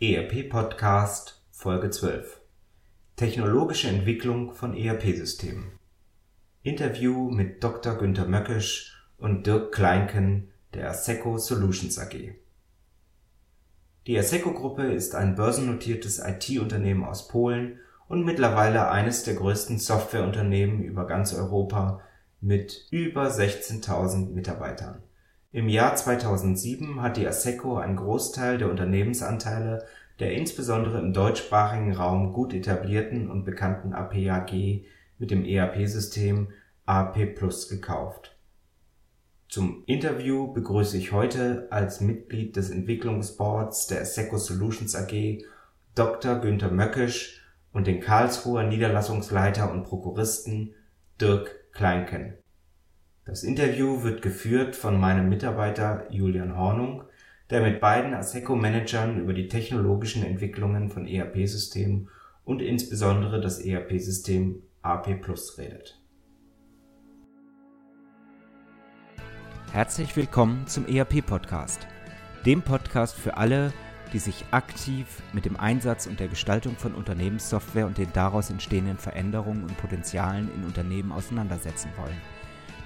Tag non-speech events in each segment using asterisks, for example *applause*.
ERP Podcast Folge 12 Technologische Entwicklung von ERP-Systemen Interview mit Dr. Günter Möckisch und Dirk Kleinken der Asseco Solutions AG. Die Asseco-Gruppe ist ein börsennotiertes IT-Unternehmen aus Polen und mittlerweile eines der größten Softwareunternehmen über ganz Europa mit über 16.000 Mitarbeitern. Im Jahr 2007 hat die Asseco einen Großteil der Unternehmensanteile der insbesondere im deutschsprachigen Raum gut etablierten und bekannten APAG mit dem ERP-System AP Plus gekauft. Zum Interview begrüße ich heute als Mitglied des Entwicklungsboards der Asseco Solutions AG Dr. Günther Möckisch und den Karlsruher Niederlassungsleiter und Prokuristen Dirk Kleinken. Das Interview wird geführt von meinem Mitarbeiter Julian Hornung, der mit beiden Asseco-Managern über die technologischen Entwicklungen von ERP-Systemen und insbesondere das ERP-System AP Plus redet. Herzlich willkommen zum ERP-Podcast, dem Podcast für alle, die sich aktiv mit dem Einsatz und der Gestaltung von Unternehmenssoftware und den daraus entstehenden Veränderungen und Potenzialen in Unternehmen auseinandersetzen wollen.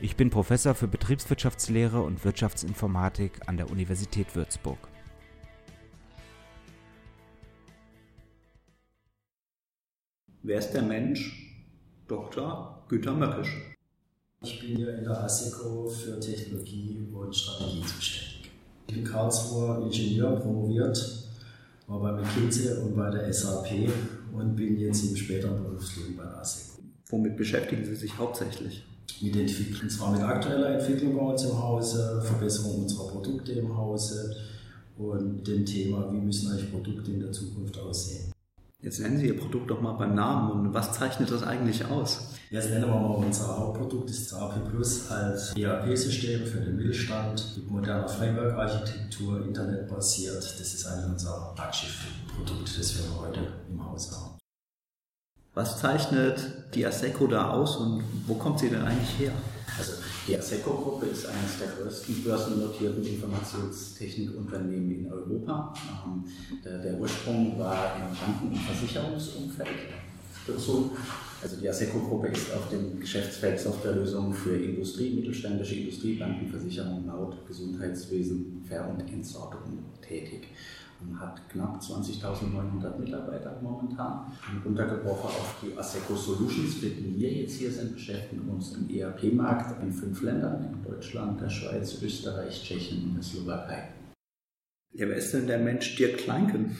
Ich bin Professor für Betriebswirtschaftslehre und Wirtschaftsinformatik an der Universität Würzburg. Wer ist der Mensch? Dr. Günter Möckisch. Ich bin hier in der ASECO für Technologie und Strategie zuständig. Ich bin Karlsruher Ingenieur, promoviert, war bei McKinsey und bei der SAP und bin jetzt im späteren Berufsleben bei der ASECO. Womit beschäftigen Sie sich hauptsächlich? Entwicklung. Und zwar mit aktueller Entwicklung bei uns im Hause, Verbesserung unserer Produkte im Hause und dem Thema, wie müssen eigentlich Produkte in der Zukunft aussehen. Jetzt nennen Sie Ihr Produkt doch mal beim Namen und was zeichnet das eigentlich aus? Jetzt nennen wir mal unser Hauptprodukt, das ist das AP Plus als ERP-System für den Mittelstand mit moderner Framework-Architektur, internetbasiert. Das ist eigentlich unser Flaggschiff-Produkt, das wir heute im Haus haben. Was zeichnet die Aseco da aus und wo kommt sie denn eigentlich her? Also die Aseco-Gruppe ist eines der größten börsennotierten Informationstechnikunternehmen in Europa. Ähm, der, Ursprung war im Banken- und Versicherungsumfeld dazu. Also die Aseco-Gruppe ist auf dem Geschäftsfeld Softwarelösungen für Industrie, mittelständische Industrie, Banken, Versicherung, Laut, Gesundheitswesen, Ver- und Entsorgung hat knapp 20.900 Mitarbeiter momentan. Runtergebrochen auf die Aseco Solutions, mit denen wir jetzt hier sind, beschäftigen uns im ERP-Markt in fünf Ländern, in Deutschland, der Schweiz, Österreich, Tschechien und der Slowakei. Ja, wer ist denn der Mensch Dirk Kleinken?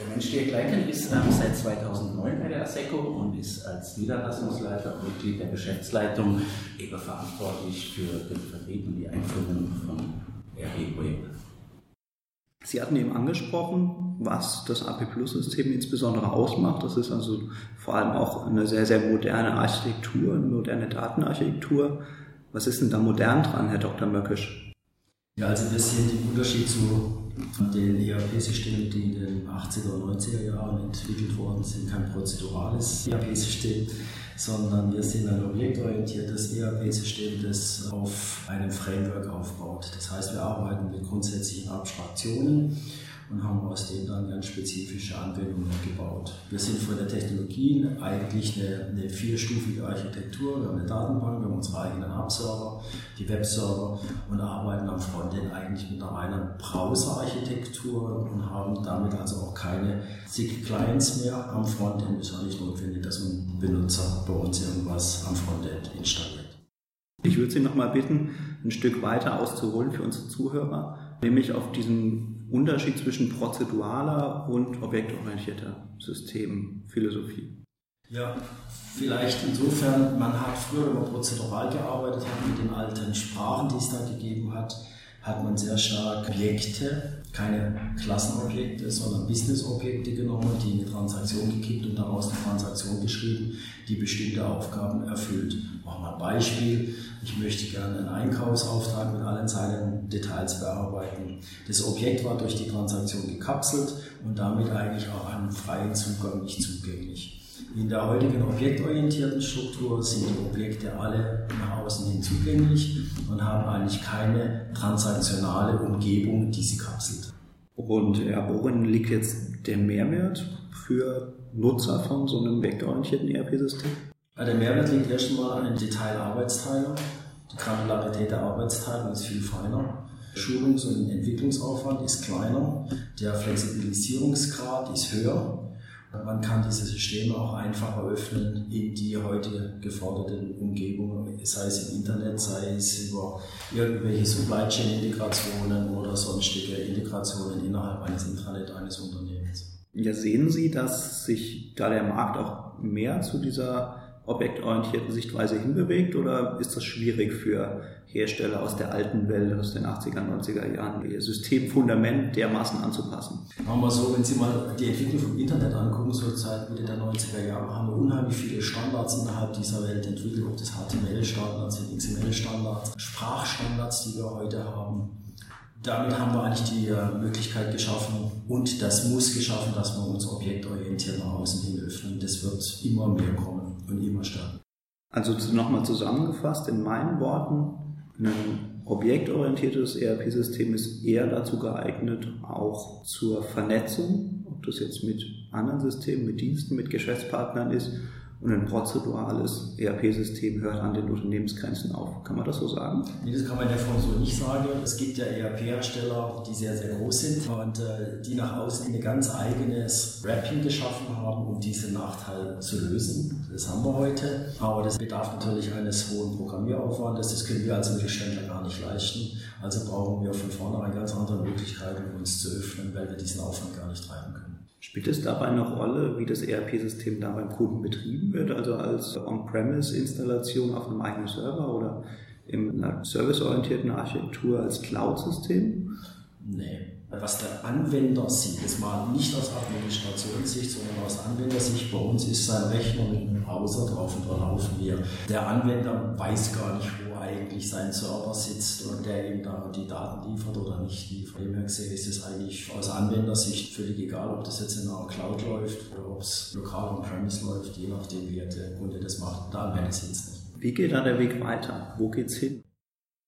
Der Mensch Dirk Kleinken ist ähm, seit 2009 bei der Aseco und ist als Niederlassungsleiter und Mitglied der Geschäftsleitung eben verantwortlich für den Vertrieb und die Einführung von ERP-Projekten. Sie hatten eben angesprochen, was das AP Plus System insbesondere ausmacht. Das ist also vor allem auch eine sehr, sehr moderne Architektur, eine moderne Datenarchitektur. Was ist denn da modern dran, Herr Dr. Möckisch? Ja, also wir sehen den Unterschied zu den ERP-Systemen, die in den 80er und 90er Jahren entwickelt worden sind, kein prozedurales ERP-System, sondern wir sind ein objektorientiertes ERP-System, das auf einem Framework aufbaut. Das heißt, wir arbeiten mit grundsätzlichen Abstraktionen und haben aus denen dann ganz spezifische Anwendungen gebaut. Wir sind von der Technologie eigentlich eine, eine vierstufige Architektur. Wir haben eine Datenbank, wir haben unsere eigenen Hub-Server, die Web-Server und arbeiten am Frontend eigentlich mit einer reinen Browser-Architektur und haben damit also auch keine zig Clients mehr am Frontend. Es ist auch nicht notwendig, dass ein Benutzer bei uns irgendwas am Frontend installiert. Ich würde Sie nochmal bitten, ein Stück weiter auszuholen für unsere Zuhörer, nämlich auf diesen Unterschied zwischen prozeduraler und objektorientierter Systemphilosophie? Ja, vielleicht insofern, man hat früher, man prozedural gearbeitet hat, mit den alten Sprachen, die es da gegeben hat, hat man sehr stark Objekte, keine Klassenobjekte, sondern Businessobjekte genommen, die eine Transaktion gekippt und daraus eine Transaktion geschrieben, die bestimmte Aufgaben erfüllt. Machen wir ein Beispiel. Ich möchte gerne einen Einkaufsauftrag mit allen seinen Details bearbeiten. Das Objekt war durch die Transaktion gekapselt und damit eigentlich auch einem freien Zugang nicht zugänglich. In der heutigen objektorientierten Struktur sind die Objekte alle nach außen hin zugänglich und haben eigentlich keine transaktionale Umgebung, die sie kapselt. Und ja, worin liegt jetzt der Mehrwert für Nutzer von so einem vektororientierten ERP-System? Der Mehrwert liegt erst einmal in Detailarbeitsteilung. Die Granularität der Arbeitsteilung ist viel feiner. Schulungs- und Entwicklungsaufwand ist kleiner. Der Flexibilisierungsgrad ist höher. Man kann diese Systeme auch einfacher öffnen in die heute geforderten Umgebungen, sei es im Internet, sei es über irgendwelche Supply Chain Integrationen oder sonstige Integrationen innerhalb eines Intranet eines Unternehmens. Ja, sehen Sie, dass sich da der Markt auch mehr zu dieser objektorientierten Sichtweise hinbewegt oder ist das schwierig für Hersteller aus der alten Welt, aus den 80er, 90er Jahren, ihr Systemfundament dermaßen anzupassen? Machen wir so, wenn Sie mal die Entwicklung vom Internet angucken, so seit Mitte der 90er Jahre, haben wir unheimlich viele Standards innerhalb dieser Welt entwickelt, ob das HTML-Standards sind, XML-Standards, Sprachstandards, die wir heute haben damit haben wir eigentlich die äh, Möglichkeit geschaffen und das muss geschaffen, dass wir uns objektorientiert nach außen hin öffnen. Das wird immer mehr kommen und immer stärker. Also nochmal zusammengefasst in meinen Worten, ein objektorientiertes ERP-System ist eher dazu geeignet, auch zur Vernetzung, ob das jetzt mit anderen Systemen, mit Diensten, mit Geschäftspartnern ist, und ein prozedurales ERP-System hört an den Unternehmensgrenzen auf. Kann man das so sagen? Nee, das kann man ja von so nicht sagen. Es gibt ja ERP-Hersteller, die sehr, sehr groß sind und äh, die nach außen ein ganz eigenes Wrapping geschaffen haben, um diesen Nachteil zu lösen. Das haben wir heute. Aber das bedarf natürlich eines hohen Programmieraufwandes. Das können wir als Mittelständler gar nicht leisten. Also brauchen wir von vornherein ganz andere Möglichkeiten, uns zu öffnen, weil wir diesen Aufwand gar nicht treiben können. Spielt es dabei eine Rolle, wie das ERP-System da beim Kunden betrieben wird, also als On-Premise-Installation auf einem eigenen Server oder in einer serviceorientierten Architektur als Cloud-System? Nee. Was der Anwender sieht, das mal nicht aus Administrationssicht, sondern aus Anwendersicht, bei uns ist sein Rechner mit einem Browser drauf und da laufen wir. Der Anwender weiß gar nicht, wo eigentlich sein Server sitzt und der ihm da die Daten liefert oder nicht liefert. Dem her gesehen ist es eigentlich aus Anwendersicht völlig egal, ob das jetzt in einer Cloud läuft oder ob es lokal on-premise läuft, je nachdem, wie der Kunde das macht. Da Anwender sitzt nicht. Wie geht da der Weg weiter? Wo geht's hin?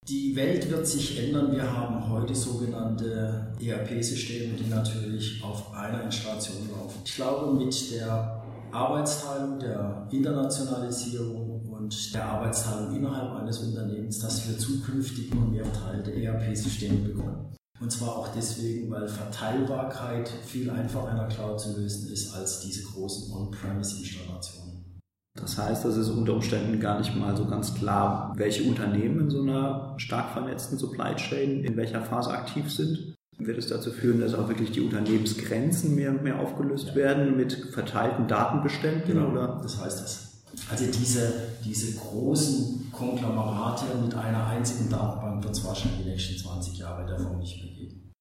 Die Welt wird sich ändern. Wir haben heute sogenannte ERP-Systeme, die natürlich auf einer Installation laufen. Ich glaube, mit der Arbeitsteilung, der Internationalisierung und der Arbeitsteilung innerhalb eines Unternehmens, dass wir zukünftig immer mehr verteilte ERP-Systeme bekommen. Und zwar auch deswegen, weil Verteilbarkeit viel einfacher in der Cloud zu lösen ist als diese großen On-Premise-Installationen. Das heißt, das ist unter Umständen gar nicht mal so ganz klar, welche Unternehmen in so einer stark vernetzten Supply Chain in welcher Phase aktiv sind. Wird es dazu führen, dass auch wirklich die Unternehmensgrenzen mehr und mehr aufgelöst werden mit verteilten Datenbeständen? Genau, oder? das heißt das. Also diese, diese großen Konglomerate mit einer einzigen Datenbank wird es wahrscheinlich die nächsten 20 Jahre davon nicht mehr geben.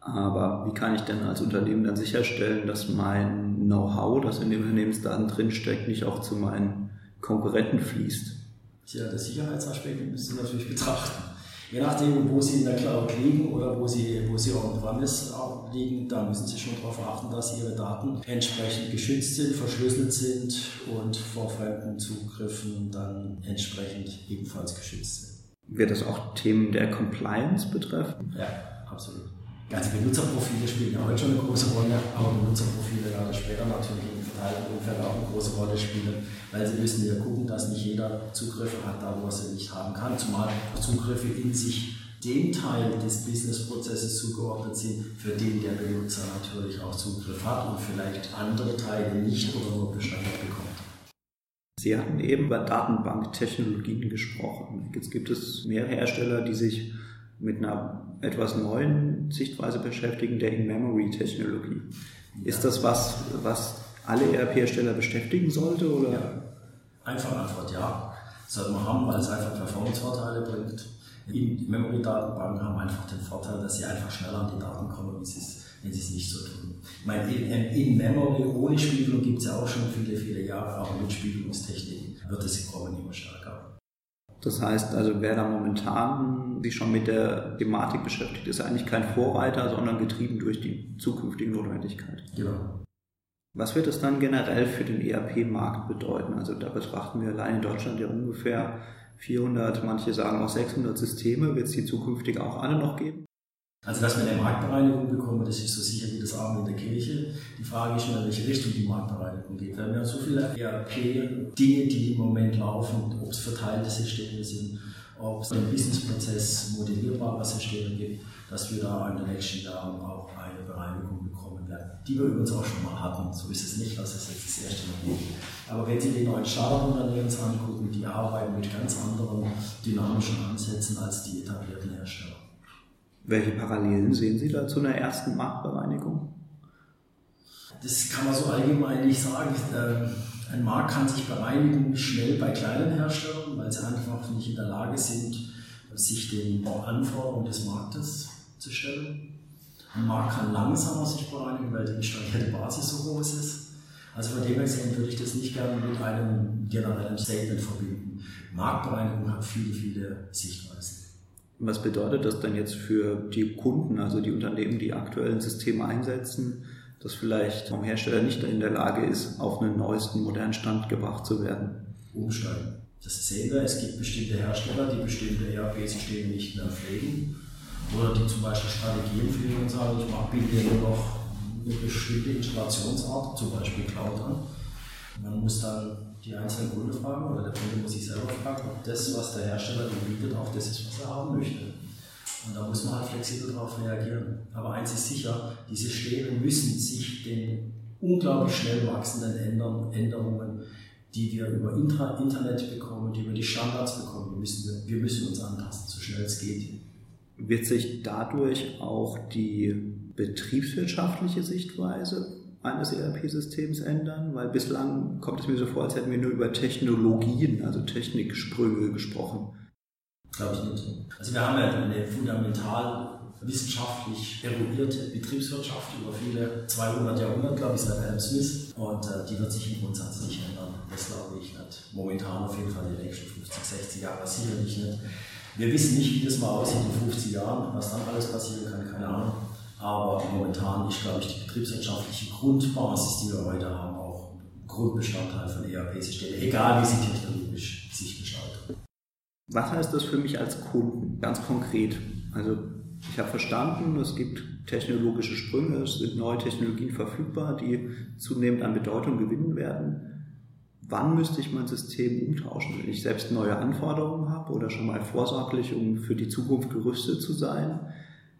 Aber wie kann ich denn als Unternehmen dann sicherstellen, dass mein Know-how, das in den Unternehmensdaten drinsteckt, nicht auch zu meinen Konkurrenten fließt? Tja, der Sicherheitsaspekt müssen Sie natürlich betrachten. Je nachdem, wo Sie in der Cloud liegen oder wo Sie, wo Sie on-premise liegen, da müssen Sie schon darauf achten, dass Ihre Daten entsprechend geschützt sind, verschlüsselt sind und vor fremden Zugriffen dann entsprechend ebenfalls geschützt sind. Wird das auch Themen der Compliance betreffen? Ja, absolut. Also Benutzerprofile spielen ja heute schon eine große Rolle, aber Benutzerprofile werden später natürlich im Verteilungsumfeld auch eine große Rolle spielen, weil sie müssen ja gucken, dass nicht jeder Zugriffe hat, da wo er sie nicht haben kann, zumal Zugriffe in sich dem Teil des Businessprozesses zugeordnet sind, für den der Benutzer natürlich auch Zugriff hat und vielleicht andere Teile nicht oder nur beschränkt bekommt. Sie hatten eben über Datenbanktechnologien gesprochen. Jetzt gibt es mehrere Hersteller, die sich mit einer etwas neuen Sichtweise beschäftigen, der In-Memory-Technologie. Ist das was, was alle ERP-Hersteller beschäftigen sollte? Oder? Ja. Einfache Antwort ja. Sollte man haben, weil es einfach Performance-Vorteile bringt. In-Memory-Datenbanken haben einfach den Vorteil, dass sie einfach schneller an die Daten kommen, wenn sie es nicht so tun. Ich meine, In-Memory ohne Spiegelung gibt es ja auch schon viele, viele Jahre, aber mit Spiegelungstechnik wird es kommen immer stärker. Das heißt also, wer da momentan sich schon mit der Thematik beschäftigt, ist eigentlich kein Vorreiter, sondern getrieben durch die zukünftige Notwendigkeit. Genau. Was wird das dann generell für den ERP-Markt bedeuten? Also da betrachten wir allein in Deutschland ja ungefähr 400, manche sagen auch 600 Systeme. Wird es die zukünftig auch alle noch geben? Also, dass wir eine Marktbereinigung bekommen, das ist so sicher wie das Abend in der Kirche. Die Frage ist nur, in welche Richtung die Marktbereinigung geht. Wir haben ja so viele ERP-Dinge, die im Moment laufen, ob es verteilte Systeme sind, ob es einen Businessprozess modellierbare Systeme gibt, dass wir da in den nächsten Jahren auch eine Bereinigung bekommen werden, die wir übrigens auch schon mal hatten. So ist es nicht, dass es jetzt das erste Mal gibt. Aber wenn Sie die neuen Startup-Unternehmen angucken, die arbeiten mit ganz anderen dynamischen Ansätzen als die etablierten Hersteller. Welche Parallelen sehen Sie da zu einer ersten Marktbereinigung? Das kann man so allgemein nicht sagen. Ähm, ein Markt kann sich bereinigen schnell bei kleinen Herstellern, weil sie einfach nicht in der Lage sind, sich den Anforderungen des Marktes zu stellen. Ein Markt kann langsamer sich bereinigen, weil die installierte Basis so groß ist. Also von dem her würde ich das nicht gerne mit einem generellen Statement verbinden. Marktbereinigung hat viele, viele Sichtweisen. Was bedeutet das denn jetzt für die Kunden, also die Unternehmen, die aktuellen Systeme einsetzen, dass vielleicht vom Hersteller nicht in der Lage ist, auf einen neuesten modernen Stand gebracht zu werden? Umsteigen. Das sehen wir. Es gibt bestimmte Hersteller, die bestimmte ERP-Systeme nicht mehr pflegen oder die zum Beispiel Strategien pflegen und sagen, ich mache bitte nur noch eine bestimmte Installationsart, zum Beispiel Cloud an. Man muss dann die einzelnen Kunden fragen oder der Kunde muss sich selber fragen, ob das, was der Hersteller bietet, auch das ist, was er haben möchte. Und da muss man halt flexibel darauf reagieren. Aber eins ist sicher, diese Stäbe müssen sich den unglaublich schnell wachsenden Änderungen, die wir über Internet bekommen, die wir die Standards bekommen, wir müssen, wir müssen uns anpassen, so schnell es geht. Wird sich dadurch auch die betriebswirtschaftliche Sichtweise eines ERP-Systems ändern? Weil bislang kommt es mir so vor, als hätten wir nur über Technologien, also Techniksprünge gesprochen. Glaube ich nicht. Also wir haben ja eine fundamental wissenschaftlich eruierte Betriebswirtschaft über viele 200 Jahrhunderte, glaube ich, seit Adam Smith. Und äh, die wird sich im Grundsatz nicht ändern. Das glaube ich nicht. Momentan auf jeden Fall die nächsten 50, 60 Jahre sicherlich nicht. Wir wissen nicht, wie das mal aussieht in 50 Jahren, was dann alles passieren kann, keine Ahnung. Aber momentan ist, glaube ich, die betriebswirtschaftliche Grundbasis, die wir heute haben, auch Grundbestandteil von ERP-Systemen, egal wie sie technologisch sich gestalten. Was heißt das für mich als Kunden, ganz konkret? Also ich habe verstanden, es gibt technologische Sprünge, es sind neue Technologien verfügbar, die zunehmend an Bedeutung gewinnen werden. Wann müsste ich mein System umtauschen, wenn ich selbst neue Anforderungen habe oder schon mal vorsorglich, um für die Zukunft gerüstet zu sein?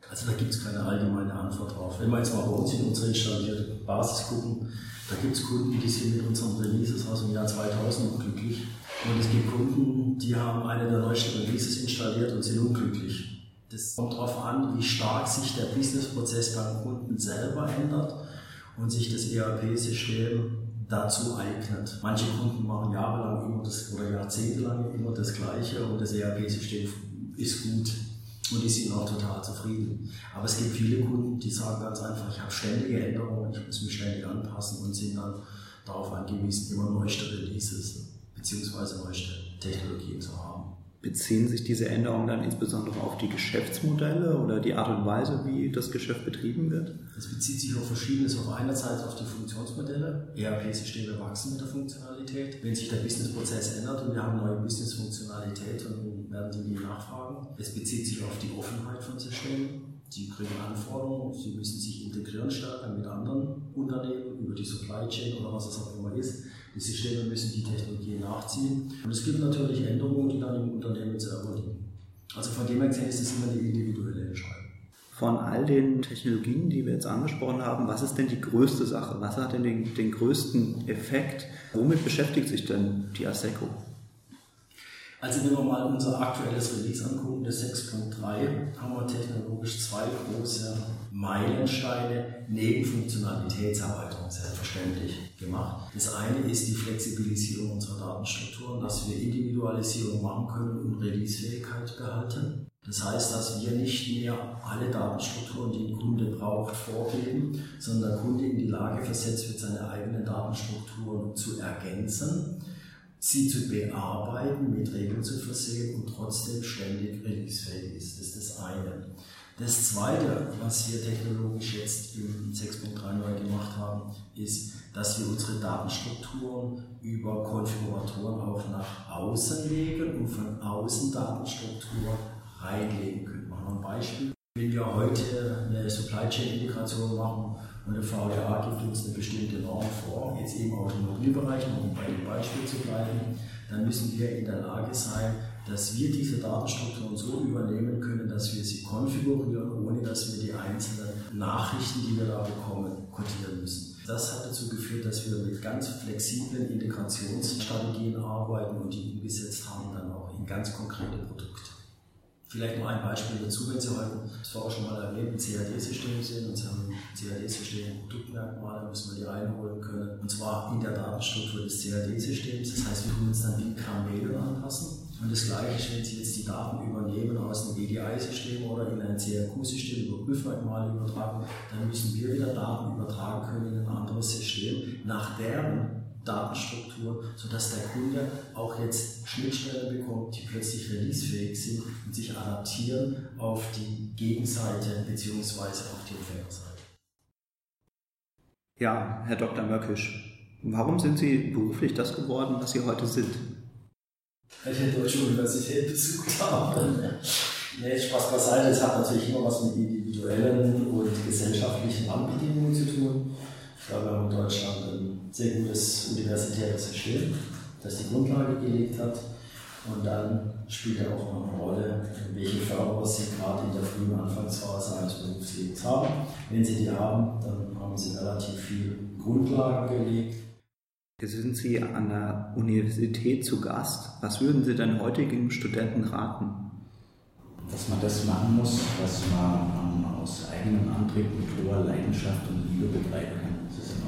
Also da gibt es keine allgemeine Antwort drauf. Wenn wir jetzt mal bei uns in unsere installierte Basis gucken, da gibt es Kunden, die sind mit unseren Releases aus dem Jahr 2000 unglücklich. Und es gibt Kunden, die haben eine der neuesten Releases installiert und sind unglücklich. Das kommt darauf an, wie stark sich der Businessprozess beim Kunden selber ändert und sich das ERP-System dazu eignet. Manche Kunden machen jahrelang immer das oder jahrzehntelang immer das Gleiche und das ERP-System ist gut und die sind auch total zufrieden. Aber es gibt viele Kunden, die sagen ganz einfach, ich habe ständige Änderungen, ich muss mich ständig anpassen und sind dann darauf angewiesen, immer neueste Releases bzw. neueste Technologien zu haben. Beziehen sich diese Änderungen dann insbesondere auf die Geschäftsmodelle oder die Art und Weise, wie das Geschäft betrieben wird? Es bezieht sich auf Verschiedenes. Auf einer Seite auf die Funktionsmodelle. ERP-Systeme wachsen mit der Funktionalität. Wenn sich der Businessprozess ändert und wir haben neue Business-Funktionalität, dann werden die nachfragen. Es bezieht sich auf die Offenheit von Systemen. Sie kriegen Anforderungen, sie müssen sich integrieren stärker mit anderen Unternehmen über die Supply Chain oder was es auch immer ist. Die Systeme müssen die Technologie nachziehen. Und es gibt natürlich Änderungen, die dann im Unternehmen selber liegen. Also von dem her gesehen ist es immer eine individuelle Entscheidung. Von all den Technologien, die wir jetzt angesprochen haben, was ist denn die größte Sache? Was hat denn den, den größten Effekt? Womit beschäftigt sich denn die ASECO? Also wenn wir mal unser aktuelles Release angucken, das 6.3, haben wir technologisch zwei große Meilensteine neben Funktionalitätserweiterung selbstverständlich gemacht. Das eine ist die Flexibilisierung unserer Datenstrukturen, dass wir Individualisierung machen können und Releasefähigkeit behalten. Das heißt, dass wir nicht mehr alle Datenstrukturen, die ein Kunde braucht, vorgeben, sondern der Kunde in die Lage versetzt wird, seine eigenen Datenstrukturen zu ergänzen, sie zu bearbeiten, mit Regeln zu versehen und trotzdem ständig releasefähig ist. Das ist das eine. Das zweite, was wir technologisch jetzt im 6.3 neu gemacht haben, ist, dass wir unsere Datenstrukturen über Konfiguratoren auch nach außen legen und von außen Datenstrukturen reinlegen können. Machen wir ein Beispiel. Wenn wir heute eine Supply Chain Integration machen und der VDA gibt uns eine bestimmte Norm vor, jetzt eben im Automobilbereich, um bei dem Beispiel zu bleiben, dann müssen wir in der Lage sein, dass wir diese Datenstrukturen so übernehmen können, dass wir sie konfigurieren, ohne dass wir die einzelnen Nachrichten, die wir da bekommen, codieren müssen. Das hat dazu geführt, dass wir mit ganz flexiblen Integrationsstrategien arbeiten und die umgesetzt haben dann auch in ganz konkrete Produkte. Vielleicht noch ein Beispiel dazu, wenn Sie heute, das auch schon mal erwähnt, ein CAD-System sehen und Sie haben CAD-System Produktmerkmale, müssen wir die einholen können. Und zwar in der Datenstruktur des CAD-Systems. Das heißt, wir können uns dann die Kamele anpassen. Und das Gleiche ist, wenn Sie jetzt die Daten übernehmen aus einem EDI-System oder in ein CRQ-System über Prüfmerkmale übertragen, dann müssen wir wieder Daten übertragen können in ein anderes System, nach deren Datenstruktur, sodass der Kunde auch jetzt Schnittstellen bekommt, die plötzlich releasefähig sind und sich adaptieren auf die Gegenseite bzw. auf die Empfängerseite. Ja, Herr Dr. Möckisch, warum sind Sie beruflich das geworden, was Sie heute sind? Weil ich eine deutsche Universität besucht habe. Nee, Spaß beiseite, es hat natürlich immer was mit individuellen und gesellschaftlichen Randbedingungen zu tun. Ich glaube, wir haben in Deutschland ein sehr gutes universitäres System, das die Grundlage gelegt hat. Und dann spielt ja auch noch eine Rolle, welche Förderer Sie gerade in der frühen Anfangsphase eines Berufslebens haben. Wenn Sie die haben, dann haben Sie relativ viel Grundlagen gelegt. Jetzt sind Sie an der Universität zu Gast. Was würden Sie denn heutigen Studenten raten? Dass man das machen muss, was man aus eigenem Antrieb mit hoher Leidenschaft und Liebe betreiben kann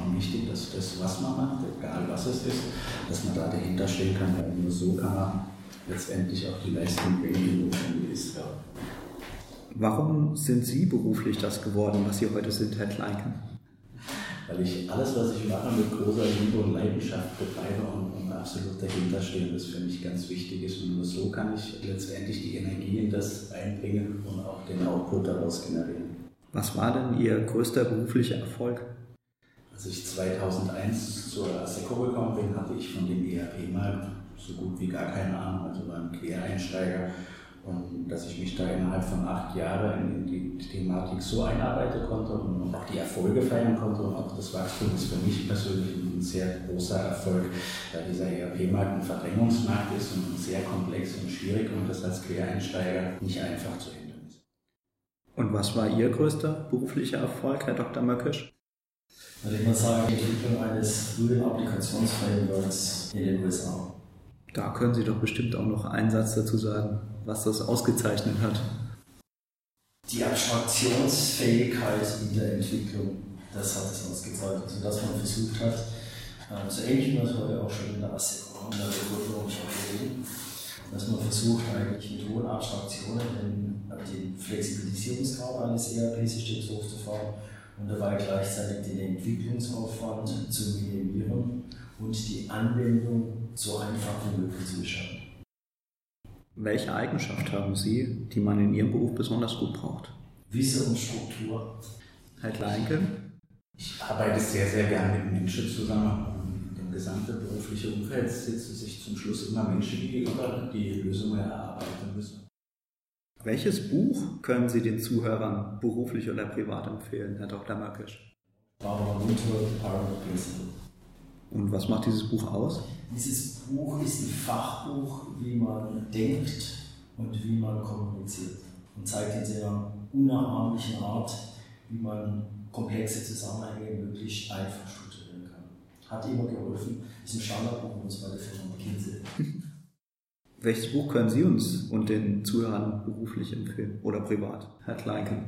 enorm wichtig, dass das, was man macht, egal was es ist, dass man da dahinter stehen kann, weil nur so kann man letztendlich auch die Leistung bringen, die notwendig ist. Ja. Warum sind Sie beruflich das geworden, was Sie heute sind, Herr Kleinken? Weil ich alles, was ich mache, mit großer Liebe und Leidenschaft betreibe und, und absolut dahinter stehe, das für mich ganz wichtig ist. Und nur so kann ich letztendlich die Energie in das einbringen und auch den Output daraus generieren. Was war denn Ihr größter beruflicher Erfolg? Als ich 2001 zur ASECO gekommen bin, hatte ich von dem ERP-Markt so gut wie gar keine Ahnung, also war ein Quereinsteiger. Und dass ich mich da innerhalb von acht Jahren in die Thematik so einarbeiten konnte und auch die Erfolge feiern konnte und auch das Wachstum ist für mich persönlich ein sehr großer Erfolg, da dieser ERP-Markt ein Verdrängungsmarkt ist und sehr komplex und schwierig und das als Quereinsteiger nicht einfach zu hindern ist. Und was war Ihr größter beruflicher Erfolg, Herr Dr. Möckisch? Würde ich mal sagen, die Entwicklung eines frühen Applikationsframeworks in den USA. Da können Sie doch bestimmt auch noch einen Satz dazu sagen, was das ausgezeichnet hat. Die Abstraktionsfähigkeit in der Entwicklung, das hat es ausgezeichnet. Also, dass man versucht hat, ähm, so ähnlich wie wir es heute auch schon in der ASECO in der Regulierung schon gesehen, dass man versucht, eigentlich mit hohen Abstraktionen den, den Flexibilisierungsgrad eines ERP-Systems hochzufahren und dabei gleichzeitig den Entwicklungsaufwand zu minimieren und die Anwendung so einfach wie möglich zu gestalten. Welche Eigenschaft haben Sie, die man in Ihrem Beruf besonders gut braucht? Wissen und Struktur. Herr Kleinke? Ich arbeite sehr, sehr gern mit Menschen zusammen. Im gesamten beruflichen Umfeld sitzen sich zum Schluss immer Menschen gegenüber, die Lösungen erarbeiten müssen. Welches Buch können Sie den Zuhörern beruflich oder privat empfehlen, Herr Dr. Möckisch? Barbara Mundford, Power Principle. Und was macht dieses Buch aus? Dieses Buch ist ein Fachbuch, wie man denkt und wie man kommuniziert. Und zeigt in sehr unnachahmlichen Art, wie man komplexe Zusammenhänge möglichst einfach strukturieren kann. Hat immer geholfen. Ist ein Standardbuch und zwar der Firma McKinsey. *laughs* Welches Buch können Sie uns und den Zuhörern beruflich empfehlen oder privat, Herr Kleinken?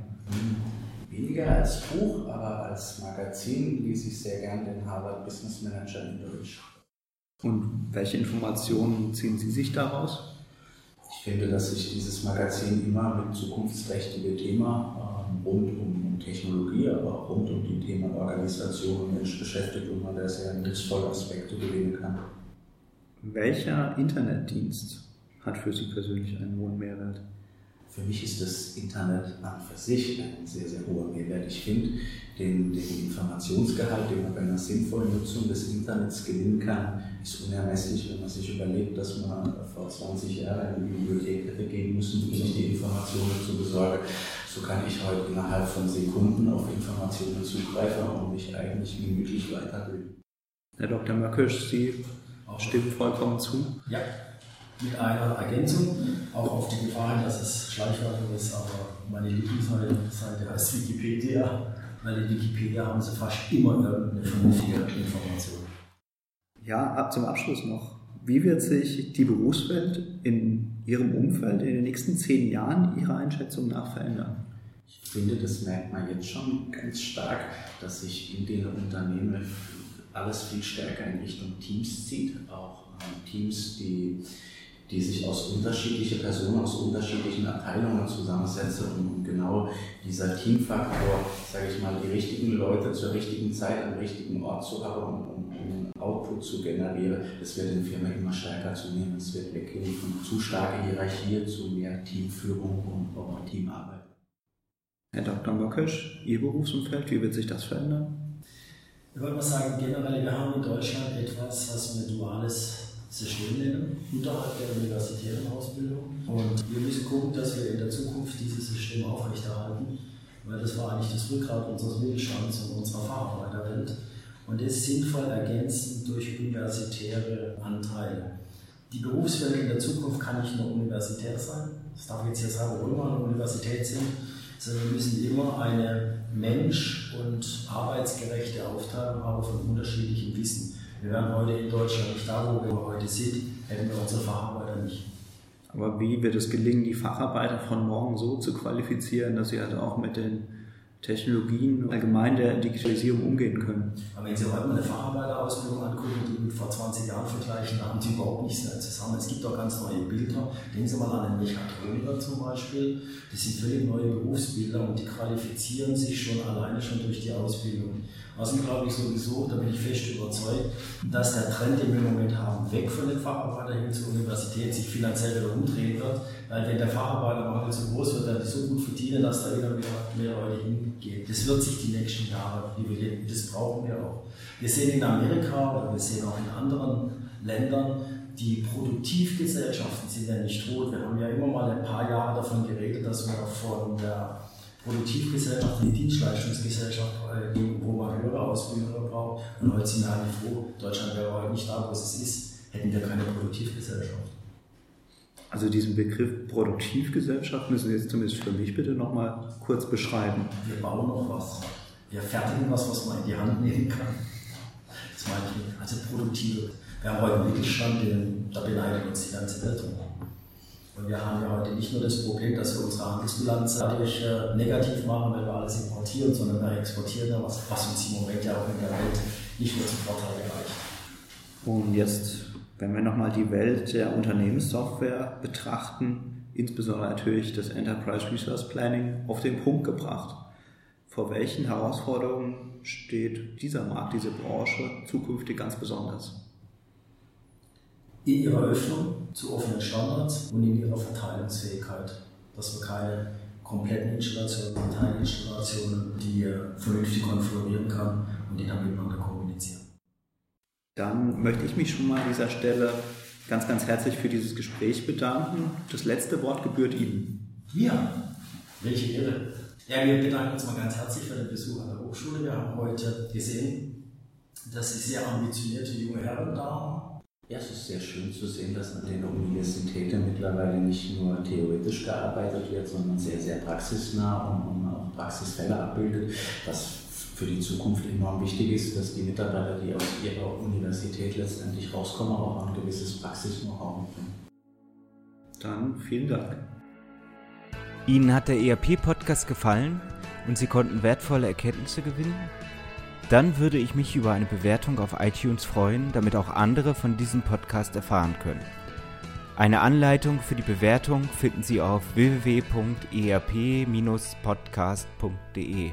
Weniger als Buch, aber als Magazin lese ich sehr gern den Harvard Business Manager in Deutsch. Und welche Informationen ziehen Sie sich daraus? Ich finde, dass sich dieses Magazin immer mit zukunftsträchtigen Thema ähm, rund um, Technologie, aber auch rund um die Themen Organisation und Mensch beschäftigt und man da sehr nutzvolle Aspekte gewinnen kann. Welcher Internetdienst hat für Sie persönlich einen hohen Mehrwert? Für mich ist das Internet an für sich ein sehr, sehr hoher Mehrwert. Ich finde den, den Informationsgehalt, den man bei einer sinnvollen Nutzung des Internets gewinnen kann, ist unermesslich, wenn man sich überlegt, dass man vor 20 Jahren in die Bibliothek hätte gehen müssen, um sich die Informationen zu besorgen. So kann ich heute innerhalb von Sekunden auf Informationen zugreifen und mich eigentlich gemütlich weiterbilden. Herr Dr. Möckisch, Sie stimmen vollkommen zu. Ja mit einer Ergänzung, auch auf die Gefahr dass es Schleichwerbung ist, aber meine Lieblingsseite heißt Wikipedia, weil in Wikipedia haben sie fast immer irgendeine vernünftige Information. Ja, zum Abschluss noch. Wie wird sich die Berufswelt in Ihrem Umfeld in den nächsten zehn Jahren Ihrer Einschätzung nach verändern? Ich finde, das merkt man jetzt schon ganz stark, dass sich in den Unternehmen alles viel stärker in Richtung Teams zieht, auch äh, Teams, die die sich aus unterschiedlichen Personen, aus unterschiedlichen Abteilungen zusammensetzen, um genau dieser Teamfaktor, sage ich mal, die richtigen Leute zur richtigen Zeit am richtigen Ort zu haben, um, um, um Output zu generieren, das wird in Firmen immer stärker zunehmen. Es wird weggehen von zu starker Hierarchie zu mehr Teamführung und auch Teamarbeit. Herr Dr. Möckisch, Ihr Berufsumfeld, wie wird sich das verändern? Ich würde mal sagen, generell, wir haben in Deutschland etwas, was wir duales System nennen, unterhalb der universitären Ausbildung. Und wir müssen gucken, dass wir in der Zukunft dieses System aufrechterhalten, weil das war eigentlich das Rückgrat unseres Mittelstands und unserer Facharbeiterwelt. Und es sinnvoll ergänzen durch universitäre Anteile. Die Berufswelt in der Zukunft kann nicht nur universitär sein. Das darf jetzt hier sagen, wo immer eine Universität sind, sondern wir müssen immer eine mensch- und arbeitsgerechte Aufteilung haben von unterschiedlichem Wissen. Wir wären heute in Deutschland nicht da, wo wir heute sind, hätten wir unsere Facharbeiter nicht. Aber wie wird es gelingen, die Facharbeiter von morgen so zu qualifizieren, dass sie halt auch mit den Technologien allgemein der Digitalisierung umgehen können. Aber wenn Sie heute mal eine Facharbeiterausbildung angucken, die mit vor 20 Jahren vergleichen, da haben die überhaupt nichts mehr zusammen. Es gibt auch ganz neue Bilder. Denken Sie mal an den Mechatroniker zum Beispiel. Das sind völlig neue Berufsbilder und die qualifizieren sich schon alleine schon durch die Ausbildung. Außerdem glaube ich sowieso, da bin ich fest überzeugt, dass der Trend, den wir im Moment haben, weg von den Facharbeitern hin zur Universität, sich finanziell wieder umdrehen wird. Weil wenn der Facharbeitermangel so groß wird, dann so gut verdienen, dass da wieder mehr Leute hingehen. Das wird sich die nächsten Jahre nivellieren. Das brauchen wir auch. Wir sehen in Amerika oder wir sehen auch in anderen Ländern, die Produktivgesellschaften sind ja nicht tot. Wir haben ja immer mal ein paar Jahre davon geredet, dass wir von der Produktivgesellschaft in die Dienstleistungsgesellschaft äh, gehen, wo man höhere Ausbildung braucht. Und heute sind wir eigentlich froh, Deutschland wäre heute nicht da, wo es ist, hätten wir keine Produktivgesellschaft. Also diesen Begriff Produktivgesellschaft müssen Sie jetzt zumindest für mich bitte nochmal kurz beschreiben. Wir bauen noch was. Wir fertigen was, was man in die Hand nehmen kann. Das meine ich nicht. Also produktive. Wir haben heute einen Mittelstand, den, da beneidet uns die ganze Welt drum. Und wir haben ja heute nicht nur das Problem, dass wir unsere Handelsbilanz dadurch äh, negativ machen, wenn wir alles importieren, sondern wir exportieren ja was, was uns im Moment ja auch in der Welt nicht nur zum Vorteil reicht. Und jetzt, wenn wir nochmal die Welt der Unternehmenssoftware betrachten, insbesondere natürlich das Enterprise Resource Planning auf den Punkt gebracht. Vor welchen Herausforderungen steht dieser Markt, diese Branche zukünftig ganz besonders? in ihrer Öffnung zu offenen Standards und in ihrer Verteilungsfähigkeit, dass wir keine kompletten Installationen, Teilinstallationen, die vernünftig konfigurieren kann und die dann miteinander kommunizieren. Dann möchte ich mich schon mal an dieser Stelle ganz, ganz herzlich für dieses Gespräch bedanken. Das letzte Wort gebührt Ihnen. Ja, welche Ehre. Ja, wir bedanken uns mal ganz herzlich für den Besuch an der Hochschule. Wir haben heute gesehen, dass Sie sehr ambitionierte junge Herren da haben ja, es ist sehr schön zu sehen, dass an den Universitäten mittlerweile nicht nur theoretisch gearbeitet wird, sondern sehr, sehr praxisnah und, und auch Praxisfälle abbildet, was für die Zukunft enorm wichtig ist, dass die Mitarbeiter, die aus ihrer Universität letztendlich rauskommen, auch ein gewisses Praxis-Know-how mitbringen. Dann vielen Dank. Ihnen hat der ERP-Podcast gefallen und Sie konnten wertvolle Erkenntnisse gewinnen? Dann würde ich mich über eine Bewertung auf iTunes freuen, damit auch andere von diesem Podcast erfahren können. Eine Anleitung für die Bewertung finden Sie auf www.erp-podcast.de.